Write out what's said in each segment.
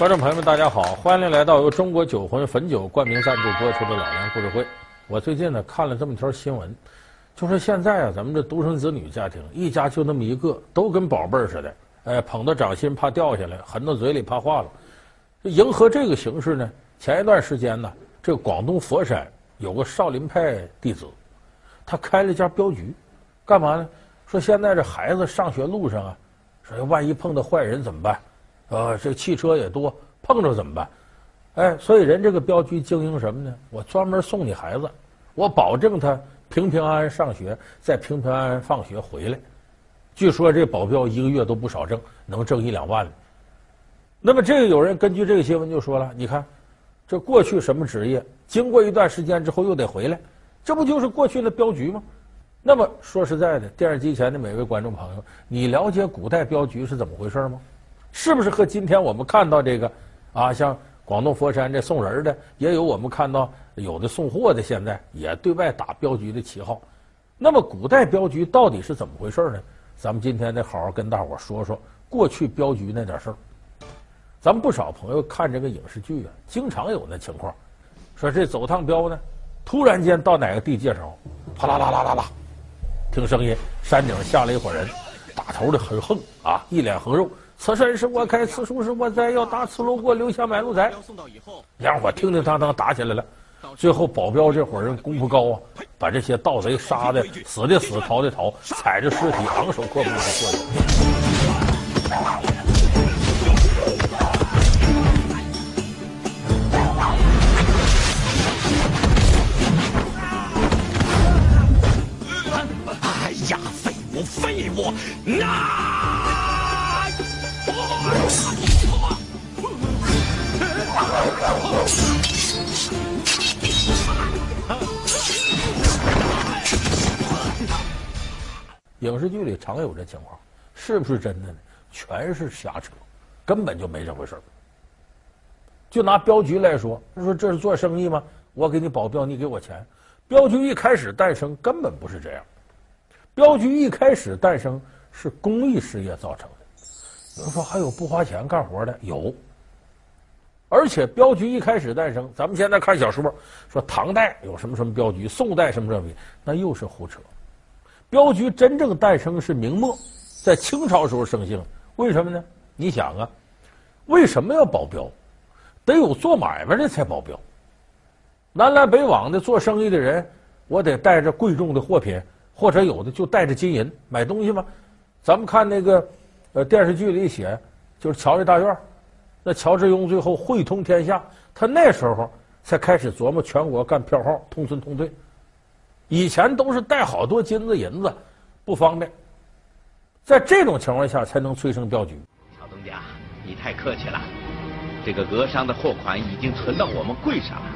观众朋友们，大家好，欢迎来到由中国酒魂汾酒冠名赞助播出的《老梁故事会》。我最近呢看了这么一条新闻，就说现在啊，咱们这独生子女家庭，一家就那么一个，都跟宝贝儿似的，哎，捧到掌心怕掉下来，含到嘴里怕化了。迎合这个形式呢，前一段时间呢，这广东佛山有个少林派弟子，他开了一家镖局，干嘛呢？说现在这孩子上学路上啊，说万一碰到坏人怎么办？呃，这汽车也多，碰着怎么办？哎，所以人这个镖局经营什么呢？我专门送你孩子，我保证他平平安安上学，再平平安安放学回来。据说这保镖一个月都不少挣，能挣一两万呢。那么这个有人根据这个新闻就说了，你看，这过去什么职业，经过一段时间之后又得回来，这不就是过去的镖局吗？那么说实在的，电视机前的每位观众朋友，你了解古代镖局是怎么回事吗？是不是和今天我们看到这个啊，像广东佛山这送人的，也有我们看到有的送货的，现在也对外打镖局的旗号。那么古代镖局到底是怎么回事呢？咱们今天得好好跟大伙说说过去镖局那点事儿。咱们不少朋友看这个影视剧啊，经常有那情况，说这走趟镖呢，突然间到哪个地界上，啪啦啦啦啦啦，听声音，山顶下来一伙人，打头的很横啊，一脸横肉。此山是我开，此树是我栽，要打此路过，留下买路财。两伙叮叮当当打起来了，最后保镖这伙人功夫高啊，把这些盗贼杀的 死的死，逃的逃，踩着尸体昂首阔步的过去。哎呀，废物，废物，那！影视剧里常有这情况，是不是真的呢？全是瞎扯，根本就没这回事儿。就拿镖局来说，他说这是做生意吗？我给你保镖，你给我钱。镖局一开始诞生根本不是这样，镖局一开始诞生是公益事业造成的。有人说还有不花钱干活的，有。而且镖局一开始诞生，咱们现在看小说说唐代有什么什么镖局，宋代什么什么，那又是胡扯。镖局真正诞生是明末，在清朝时候生性。为什么呢？你想啊，为什么要保镖？得有做买卖的才保镖。南来北往的做生意的人，我得带着贵重的货品，或者有的就带着金银买东西吗？咱们看那个呃电视剧里写，就是乔家大院。那乔致庸最后汇通天下，他那时候才开始琢磨全国干票号，通村通兑。以前都是带好多金子银子，不方便。在这种情况下，才能催生镖局。乔东家，你太客气了。这个俄商的货款已经存到我们柜上了，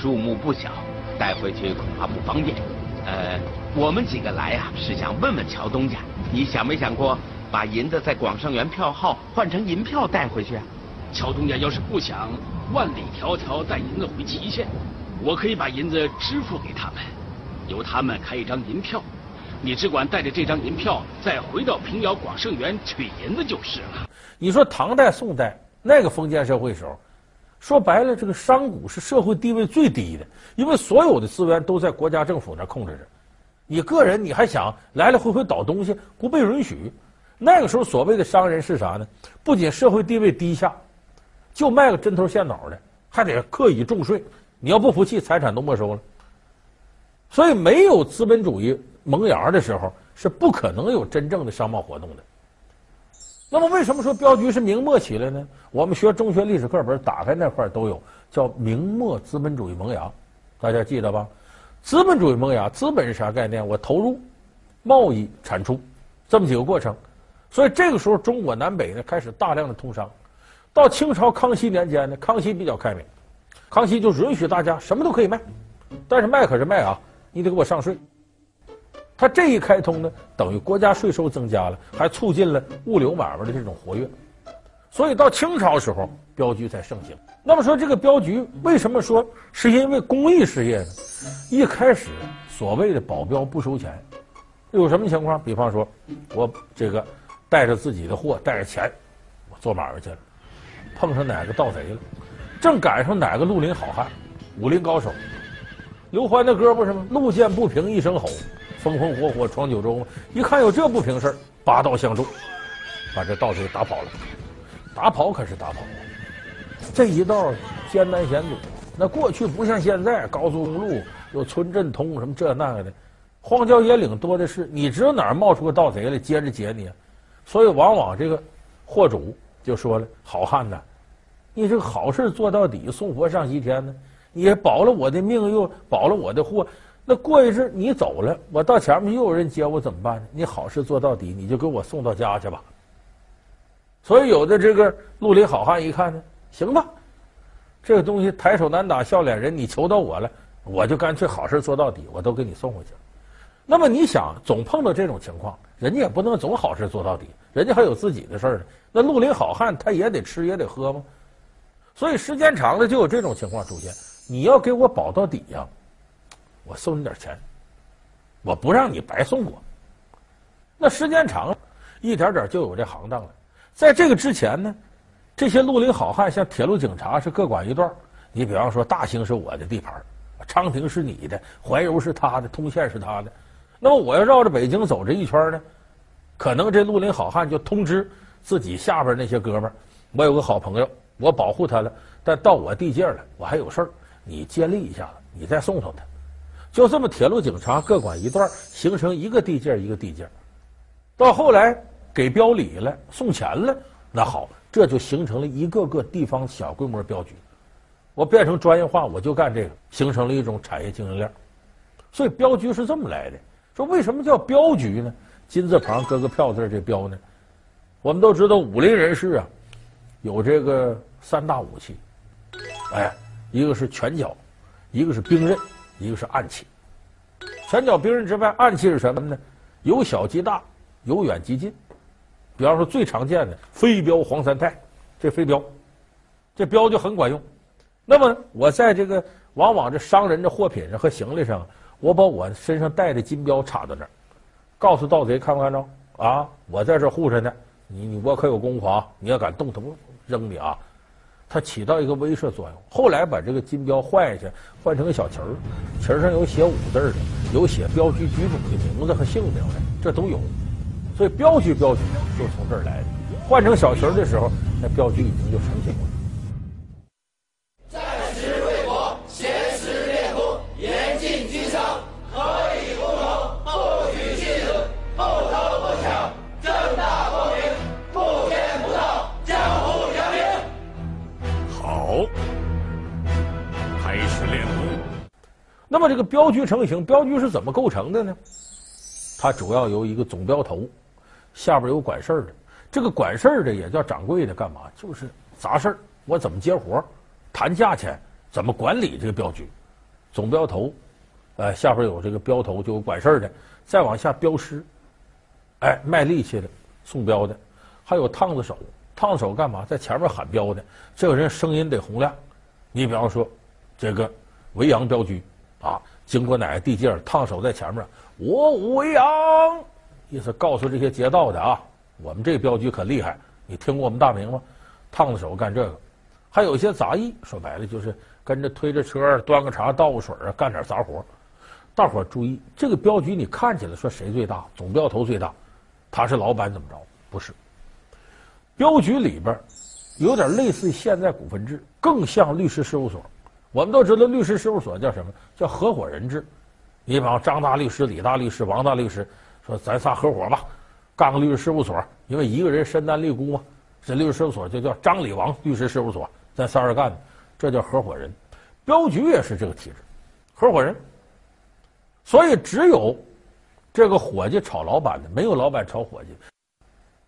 数目不小，带回去恐怕不方便。呃，我们几个来啊，是想问问乔东家，你想没想过把银子在广盛元票号换成银票带回去啊？乔东家要是不想万里迢迢带银子回祁县，我可以把银子支付给他们，由他们开一张银票，你只管带着这张银票再回到平遥广盛元取银子就是了。你说唐代、宋代那个封建社会时候，说白了，这个商贾是社会地位最低的，因为所有的资源都在国家政府那控制着，你个人你还想来来回回倒东西，不被允许。那个时候所谓的商人是啥呢？不仅社会地位低下。就卖个针头线脑的，还得课以重税。你要不服气，财产都没收了。所以，没有资本主义萌芽的时候，是不可能有真正的商贸活动的。那么，为什么说镖局是明末起来呢？我们学中学历史课本打开那块都有，叫明末资本主义萌芽，大家记得吧？资本主义萌芽，资本是啥概念？我投入贸易产出这么几个过程。所以，这个时候中国南北呢开始大量的通商。到清朝康熙年间呢，康熙比较开明，康熙就允许大家什么都可以卖，但是卖可是卖啊，你得给我上税。他这一开通呢，等于国家税收增加了，还促进了物流买卖的这种活跃，所以到清朝时候，镖局才盛行。那么说这个镖局为什么说是因为公益事业呢？一开始所谓的保镖不收钱，有什么情况？比方说，我这个带着自己的货，带着钱，我做买卖去了。碰上哪个盗贼了，正赶上哪个绿林好汉，武林高手。刘欢的歌不是吗？路见不平一声吼，风风火火闯九州。一看有这不平事拔刀相助，把这盗贼打跑了。打跑可是打跑，这一道艰难险阻。那过去不像现在，高速公路有村镇通，什么这那个的，荒郊野岭多的是。你知道哪儿冒出个盗贼来，接着劫你？所以往往这个货主就说了：“好汉呐，你这个好事做到底，送佛上西天呢。”也保了我的命，又保了我的货。那过一阵你走了，我到前面又有人接我，怎么办呢？你好事做到底，你就给我送到家去吧。所以有的这个绿林好汉一看呢，行吧，这个东西抬手难打笑脸人，你求到我了，我就干脆好事做到底，我都给你送回去。那么你想，总碰到这种情况，人家也不能总好事做到底，人家还有自己的事儿呢。那绿林好汉他也得吃也得喝吗？所以时间长了就有这种情况出现。你要给我保到底呀，我送你点钱，我不让你白送我。那时间长了，一点点就有这行当了。在这个之前呢，这些绿林好汉像铁路警察是各管一段。你比方说，大兴是我的地盘，昌平是你的，怀柔是他的，通县是他的。那么我要绕着北京走这一圈呢，可能这绿林好汉就通知自己下边那些哥们儿，我有个好朋友，我保护他了，但到我地界了，我还有事儿。你接力一下子，你再送送他，就这么铁路警察各管一段，形成一个地界一个地界。到后来给标礼了，送钱了，那好，这就形成了一个个地方小规模镖局。我变成专业化，我就干这个，形成了一种产业经营链。所以镖局是这么来的。说为什么叫镖局呢？金字旁搁个票字，这镖呢？我们都知道武林人士啊，有这个三大武器，哎。一个是拳脚，一个是兵刃，一个是暗器。拳脚兵刃之外，暗器是什么呢？由小及大，由远及近。比方说最常见的飞镖黄三泰，这飞镖，这镖就很管用。那么我在这个往往这商人的货品上和行李上，我把我身上带的金镖插到那儿，告诉盗贼看没看着啊？我在这护着呢，你你我可有功夫啊！你要敢动，他不扔你啊！它起到一个威慑作用。后来把这个金标换下去，换成个小旗儿，旗儿上有写五字的，有写镖局局主的名字和姓名的，这都有。所以镖局镖局就从这儿来的。换成小旗儿的时候，那镖局已经就成型了。那么这个镖局成型，镖局是怎么构成的呢？它主要由一个总镖头，下边有管事儿的。这个管事儿的也叫掌柜的，干嘛？就是杂事儿。我怎么接活，谈价钱，怎么管理这个镖局？总镖头，呃，下边有这个镖头，就有管事儿的。再往下，镖师，哎，卖力气的，送镖的，还有烫子手。烫手干嘛？在前面喊镖的，这个人声音得洪亮。你比方说，这个维扬镖局。啊，经过哪个地界，烫手在前面，我武维扬，意思告诉这些劫道的啊，我们这镖局可厉害，你听过我们大名吗？烫子手干这个，还有一些杂役，说白了就是跟着推着车，端个茶倒个水啊，干点杂活。大伙注意，这个镖局你看起来说谁最大？总镖头最大，他是老板怎么着？不是，镖局里边有点类似现在股份制，更像律师事务所。我们都知道律师事务所叫什么？叫合伙人制。你比方张大律师、李大律师、王大律师，说咱仨合伙吧，干个律师事务所。因为一个人身单力孤嘛，这律师事务所就叫张李王律师事务所。咱仨人干的，这叫合伙人。镖局也是这个体制，合伙人。所以只有这个伙计炒老板的，没有老板炒伙计。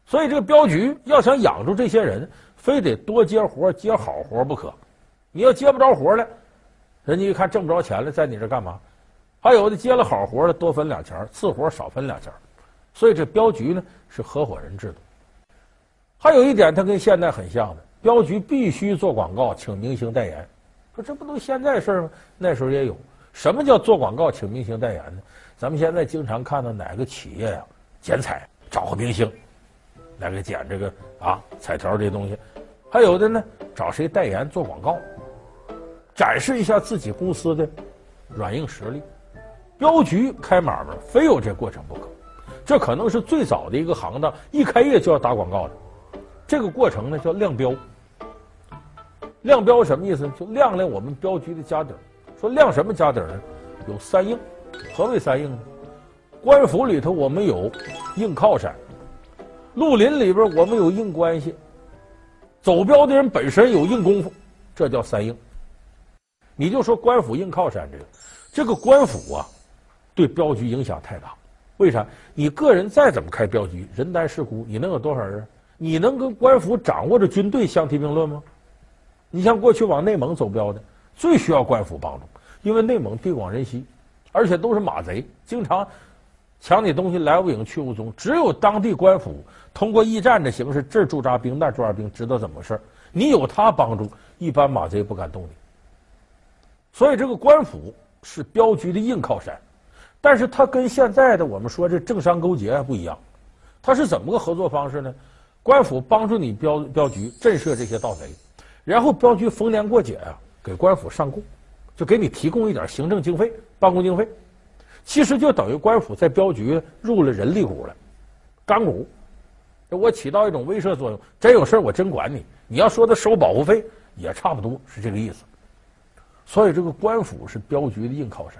所以这个镖局要想养住这些人，非得多接活、接好活不可。你要接不着活了，人家一看挣不着钱了，在你这干嘛？还有的接了好活的，多分两钱，次活少分两钱。所以这镖局呢是合伙人制度。还有一点，它跟现在很像的，镖局必须做广告，请明星代言。说这不都现在事儿吗？那时候也有。什么叫做广告请明星代言呢？咱们现在经常看到哪个企业呀剪彩找个明星来给剪这个啊彩条这东西。还有的呢找谁代言做广告，展示一下自己公司的软硬实力。镖局开买卖非有这过程不可，这可能是最早的一个行当，一开业就要打广告的。这个过程呢叫亮镖。亮镖什么意思呢？就亮亮我们镖局的家底儿。说亮什么家底儿呢？有三硬。何谓三硬呢？官府里头我们有硬靠山，绿林里边我们有硬关系，走镖的人本身有硬功夫，这叫三硬。你就说官府硬靠山这个，这个官府啊，对镖局影响太大。为啥？你个人再怎么开镖局，人单势孤，你能有多少人？你能跟官府掌握着军队相提并论吗？你像过去往内蒙走镖的，最需要官府帮助，因为内蒙地广人稀，而且都是马贼，经常抢你东西来无影去无踪。只有当地官府通过驿站的形式，这驻扎兵，那驻扎兵，知道怎么回事。你有他帮助，一般马贼不敢动你。所以这个官府是镖局的硬靠山，但是他跟现在的我们说这政商勾结还不一样，他是怎么个合作方式呢？官府帮助你镖镖局震慑这些盗贼。然后镖局逢年过节啊，给官府上供，就给你提供一点行政经费、办公经费，其实就等于官府在镖局入了人力股了，干股，我起到一种威慑作用。真有事我真管你。你要说他收保护费，也差不多是这个意思。所以这个官府是镖局的硬靠山，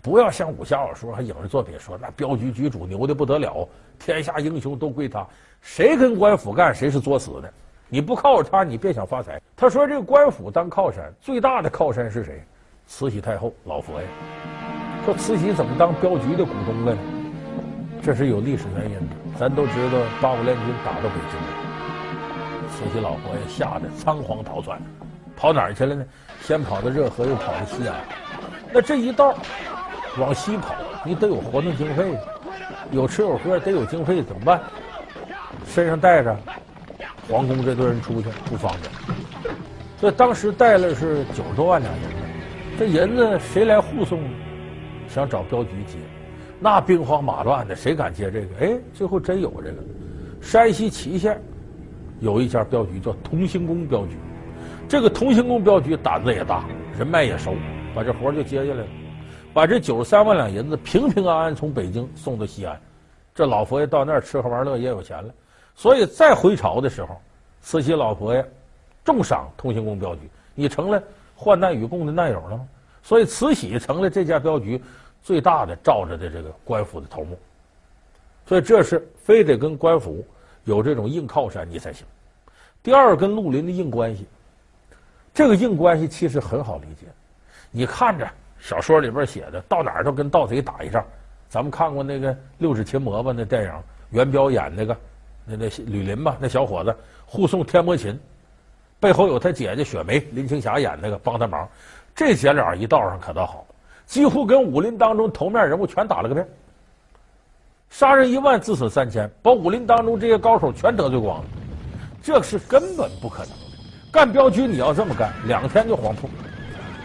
不要像武侠小说还影视作品说那镖局局主牛的不得了，天下英雄都归他，谁跟官府干谁是作死的。你不靠着他，你别想发财。他说：“这个官府当靠山，最大的靠山是谁？慈禧太后、老佛爷。说慈禧怎么当镖局的股东了呢？这是有历史原因的。咱都知道八国联军打到北京了，慈禧老佛爷吓得仓皇逃窜，跑哪儿去了呢？先跑到热河，又跑到西安。那这一道往西跑，你得有活动经费，有吃有喝，得有经费，怎么办？身上带着。”皇宫这堆人出去不方便，所以当时带了是九十多万两银子。这银子谁来护送呢？想找镖局接，那兵荒马乱的，谁敢接这个？哎，最后真有这个。山西祁县有一家镖局叫同兴宫镖局，这个同兴宫镖局胆子也大，人脉也熟，把这活就接下来了，把这九十三万两银子平平安安从北京送到西安。这老佛爷到那儿吃喝玩乐也有钱了。所以再回朝的时候，慈禧老佛爷重赏同兴宫镖局，你成了患难与共的难友了吗？所以慈禧成了这家镖局最大的罩着的这个官府的头目。所以这是非得跟官府有这种硬靠山你才行。第二，跟绿林的硬关系，这个硬关系其实很好理解。你看着小说里边写的，到哪儿都跟盗贼打一仗。咱们看过那个《六指琴魔》吧？那电影，元彪演那个。那那吕林吧，那小伙子护送天魔琴，背后有他姐姐雪梅，林青霞演那个帮他忙。这姐俩一道上可倒好，几乎跟武林当中头面人物全打了个遍，杀人一万，自损三千，把武林当中这些高手全得罪光了。这是根本不可能。干镖局你要这么干，两天就黄铺。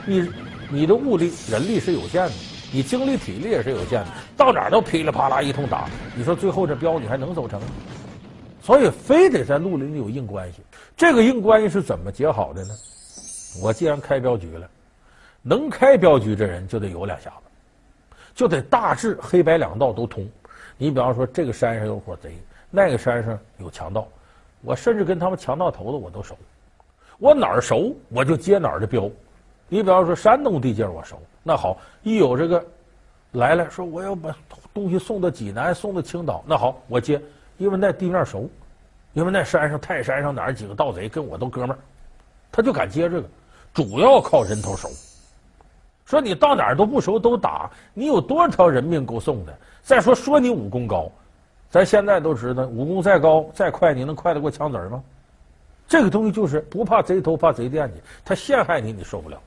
你你的物力人力是有限的，你精力体力也是有限的，到哪儿都噼里啪啦一通打，你说最后这镖你还能走成？所以非得在绿林里有硬关系，这个硬关系是怎么结好的呢？我既然开镖局了，能开镖局这人就得有两下子，就得大致黑白两道都通。你比方说，这个山上有伙贼，那个山上有强盗，我甚至跟他们强盗头子我都熟，我哪儿熟我就接哪儿的镖。你比方说山东地界我熟，那好，一有这个来了说我要把东西送到济南，送到青岛，那好，我接。因为那地面熟，因为那山上泰山上哪儿几个盗贼跟我都哥们儿，他就敢接这个，主要靠人头熟。说你到哪儿都不熟都打，你有多少条人命够送的？再说说你武功高，咱现在都知道，武功再高再快，你能快得过枪子儿吗？这个东西就是不怕贼偷，怕贼惦记，他陷害你，你受不了。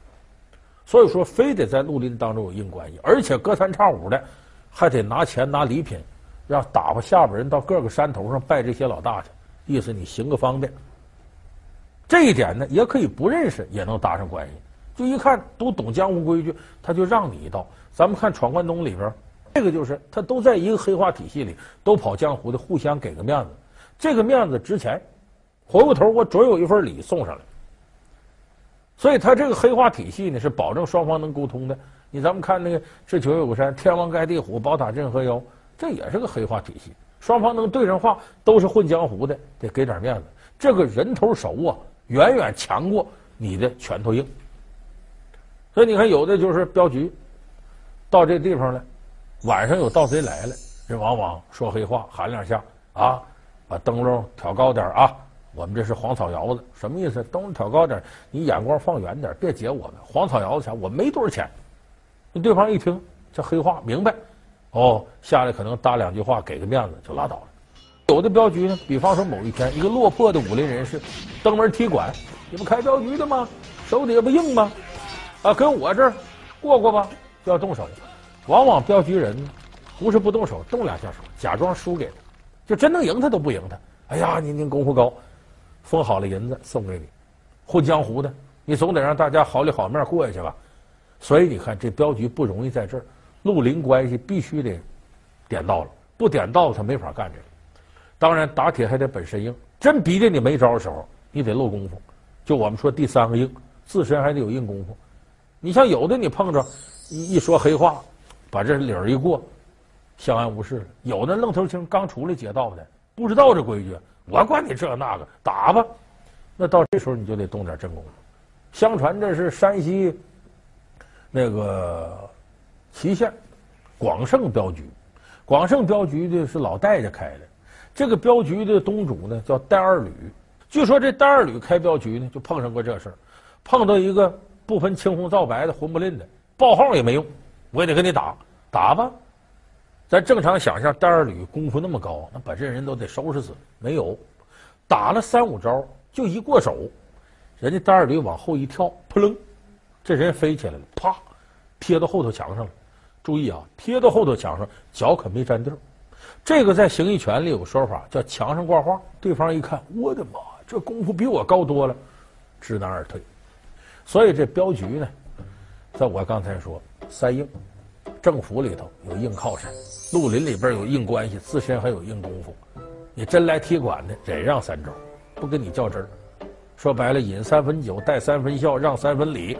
所以说，非得在绿林当中有硬关系，而且隔三差五的还得拿钱拿礼品。让打发下边人到各个山头上拜这些老大去，意思你行个方便。这一点呢，也可以不认识也能搭上关系。就一看都懂江湖规矩，他就让你一道。咱们看《闯关东》里边，这个就是他都在一个黑化体系里，都跑江湖的，互相给个面子。这个面子值钱，回过头我准有一份礼送上来。所以他这个黑话体系呢，是保证双方能沟通的。你咱们看那个“智取有山，天王盖地虎，宝塔镇河妖”，这也是个黑话体系，双方能对上话，都是混江湖的，得给点面子。这个人头熟啊，远远强过你的拳头硬。所以你看，有的就是镖局，到这地方了，晚上有盗贼来了，人往往说黑话，喊两下啊，把灯笼挑高点啊。我们这是黄草窑子，什么意思？灯挑高点，你眼光放远点，别截我们黄草窑子钱，我没多少钱。那对方一听这黑话，明白，哦，下来可能搭两句话，给个面子就拉倒了。有的镖局呢，比方说某一天，一个落魄的武林人士登门踢馆，你不开镖局的吗？手底下不硬吗？啊，跟我这儿过过吧，就要动手。往往镖局人不是不动手，动两下手，假装输给他，就真能赢他都不赢他。哎呀，您您功夫高。封好了银子送给你，混江湖的，你总得让大家好里好面过下去吧。所以你看这镖局不容易在这儿，绿林关系必须得点到了，不点到他没法干这个。当然打铁还得本身硬，真逼着你没招的时候，你得露功夫。就我们说第三个硬，自身还得有硬功夫。你像有的你碰着一一说黑话，把这理儿一过，相安无事了。有的愣头青刚出来劫道的，不知道这规矩。我管你这那个，打吧。那到这时候你就得动点真功夫。相传这是山西那个祁县广胜镖局，广胜镖局的是老戴家开的。这个镖局的东主呢叫戴二吕。据说这戴二吕开镖局呢就碰上过这事儿，碰到一个不分青红皂白的混不吝的，报号也没用，我也得跟你打，打吧。咱正常想象，戴二吕功夫那么高，那把这人都得收拾死。没有，打了三五招，就一过手，人家戴二吕往后一跳，扑棱，这人飞起来了，啪，贴到后头墙上了。注意啊，贴到后头墙上，脚可没沾地儿。这个在形意拳里有个说法，叫墙上挂画。对方一看，我的妈，这功夫比我高多了，知难而退。所以这镖局呢，在我刚才说三硬。政府里头有硬靠山，绿林里边有硬关系，自身还有硬功夫。你真来踢馆的，忍让三招，不跟你较真儿。说白了，饮三分酒，带三分笑，让三分礼，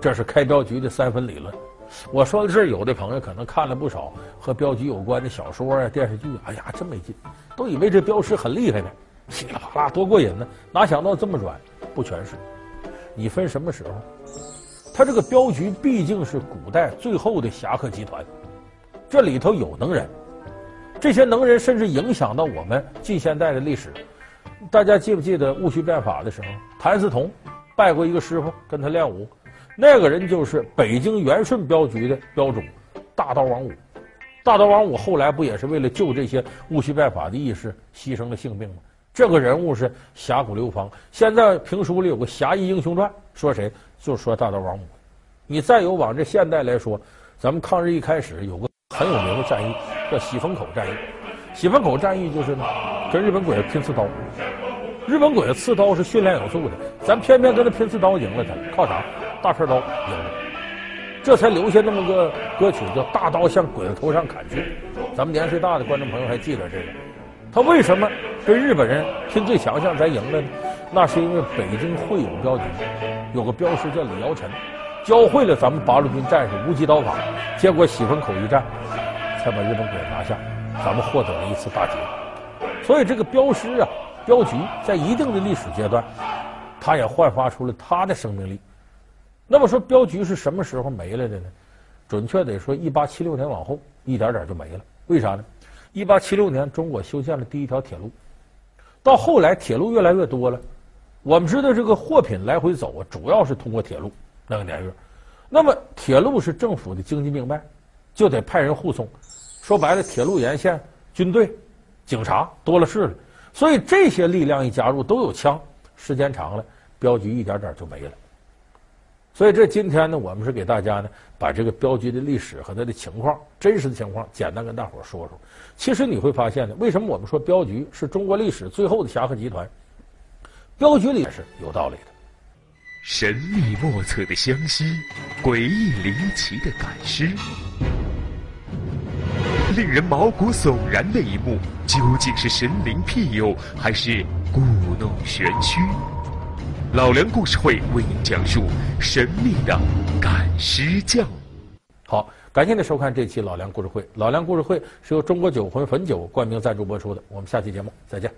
这是开镖局的三分理论。我说到这儿，有的朋友可能看了不少和镖局有关的小说啊、电视剧，哎呀，真没劲，都以为这镖师很厉害呢，噼里啪啦多过瘾呢。哪想到这么软，不全是。你分什么时候？他这个镖局毕竟是古代最后的侠客集团，这里头有能人，这些能人甚至影响到我们近现代的历史。大家记不记得戊戌变法的时候，谭嗣同拜过一个师傅跟他练武，那个人就是北京元顺镖局的镖主大刀王五。大刀王五后来不也是为了救这些戊戌变法的义士牺牲了性命吗？这个人物是侠骨流芳。现在评书里有个《侠义英雄传》，说谁？就说大刀王五。你再有往这现代来说，咱们抗日一开始有个很有名的战役，叫喜峰口战役。喜峰口战役就是呢，跟日本鬼子拼刺刀。日本鬼子刺刀是训练有素的，咱偏偏跟他拼刺刀赢了他，靠啥？大片刀赢了，这才留下那么个歌曲叫《大刀向鬼子头上砍去》。咱们年岁大的观众朋友还记得这个？他为什么跟日本人拼最强项才赢了呢？那是因为北京会友镖局有个镖师叫李尧臣。教会了咱们八路军战士无极刀法，结果喜峰口一战，才把日本鬼子拿下，咱们获得了一次大捷。所以这个镖师啊，镖局在一定的历史阶段，他也焕发出了他的生命力。那么说镖局是什么时候没了的呢？准确得说，一八七六年往后，一点点就没了。为啥呢？一八七六年，中国修建了第一条铁路，到后来铁路越来越多了。我们知道这个货品来回走啊，主要是通过铁路。那个年月，那么铁路是政府的经济命脉，就得派人护送。说白了，铁路沿线军队、警察多了是了，所以这些力量一加入，都有枪，时间长了，镖局一点点就没了。所以这今天呢，我们是给大家呢，把这个镖局的历史和它的情况、真实的情况，简单跟大伙说说。其实你会发现呢，为什么我们说镖局是中国历史最后的侠客集团？镖局里也是有道理的。神秘莫测的湘西，诡异离奇的赶尸，令人毛骨悚然的一幕，究竟是神灵庇佑，还是故弄玄虚。老梁故事会为您讲述神秘的赶尸匠。好，感谢您收看这期老梁故事会。老梁故事会是由中国酒魂汾酒冠名赞助播出的。我们下期节目再见。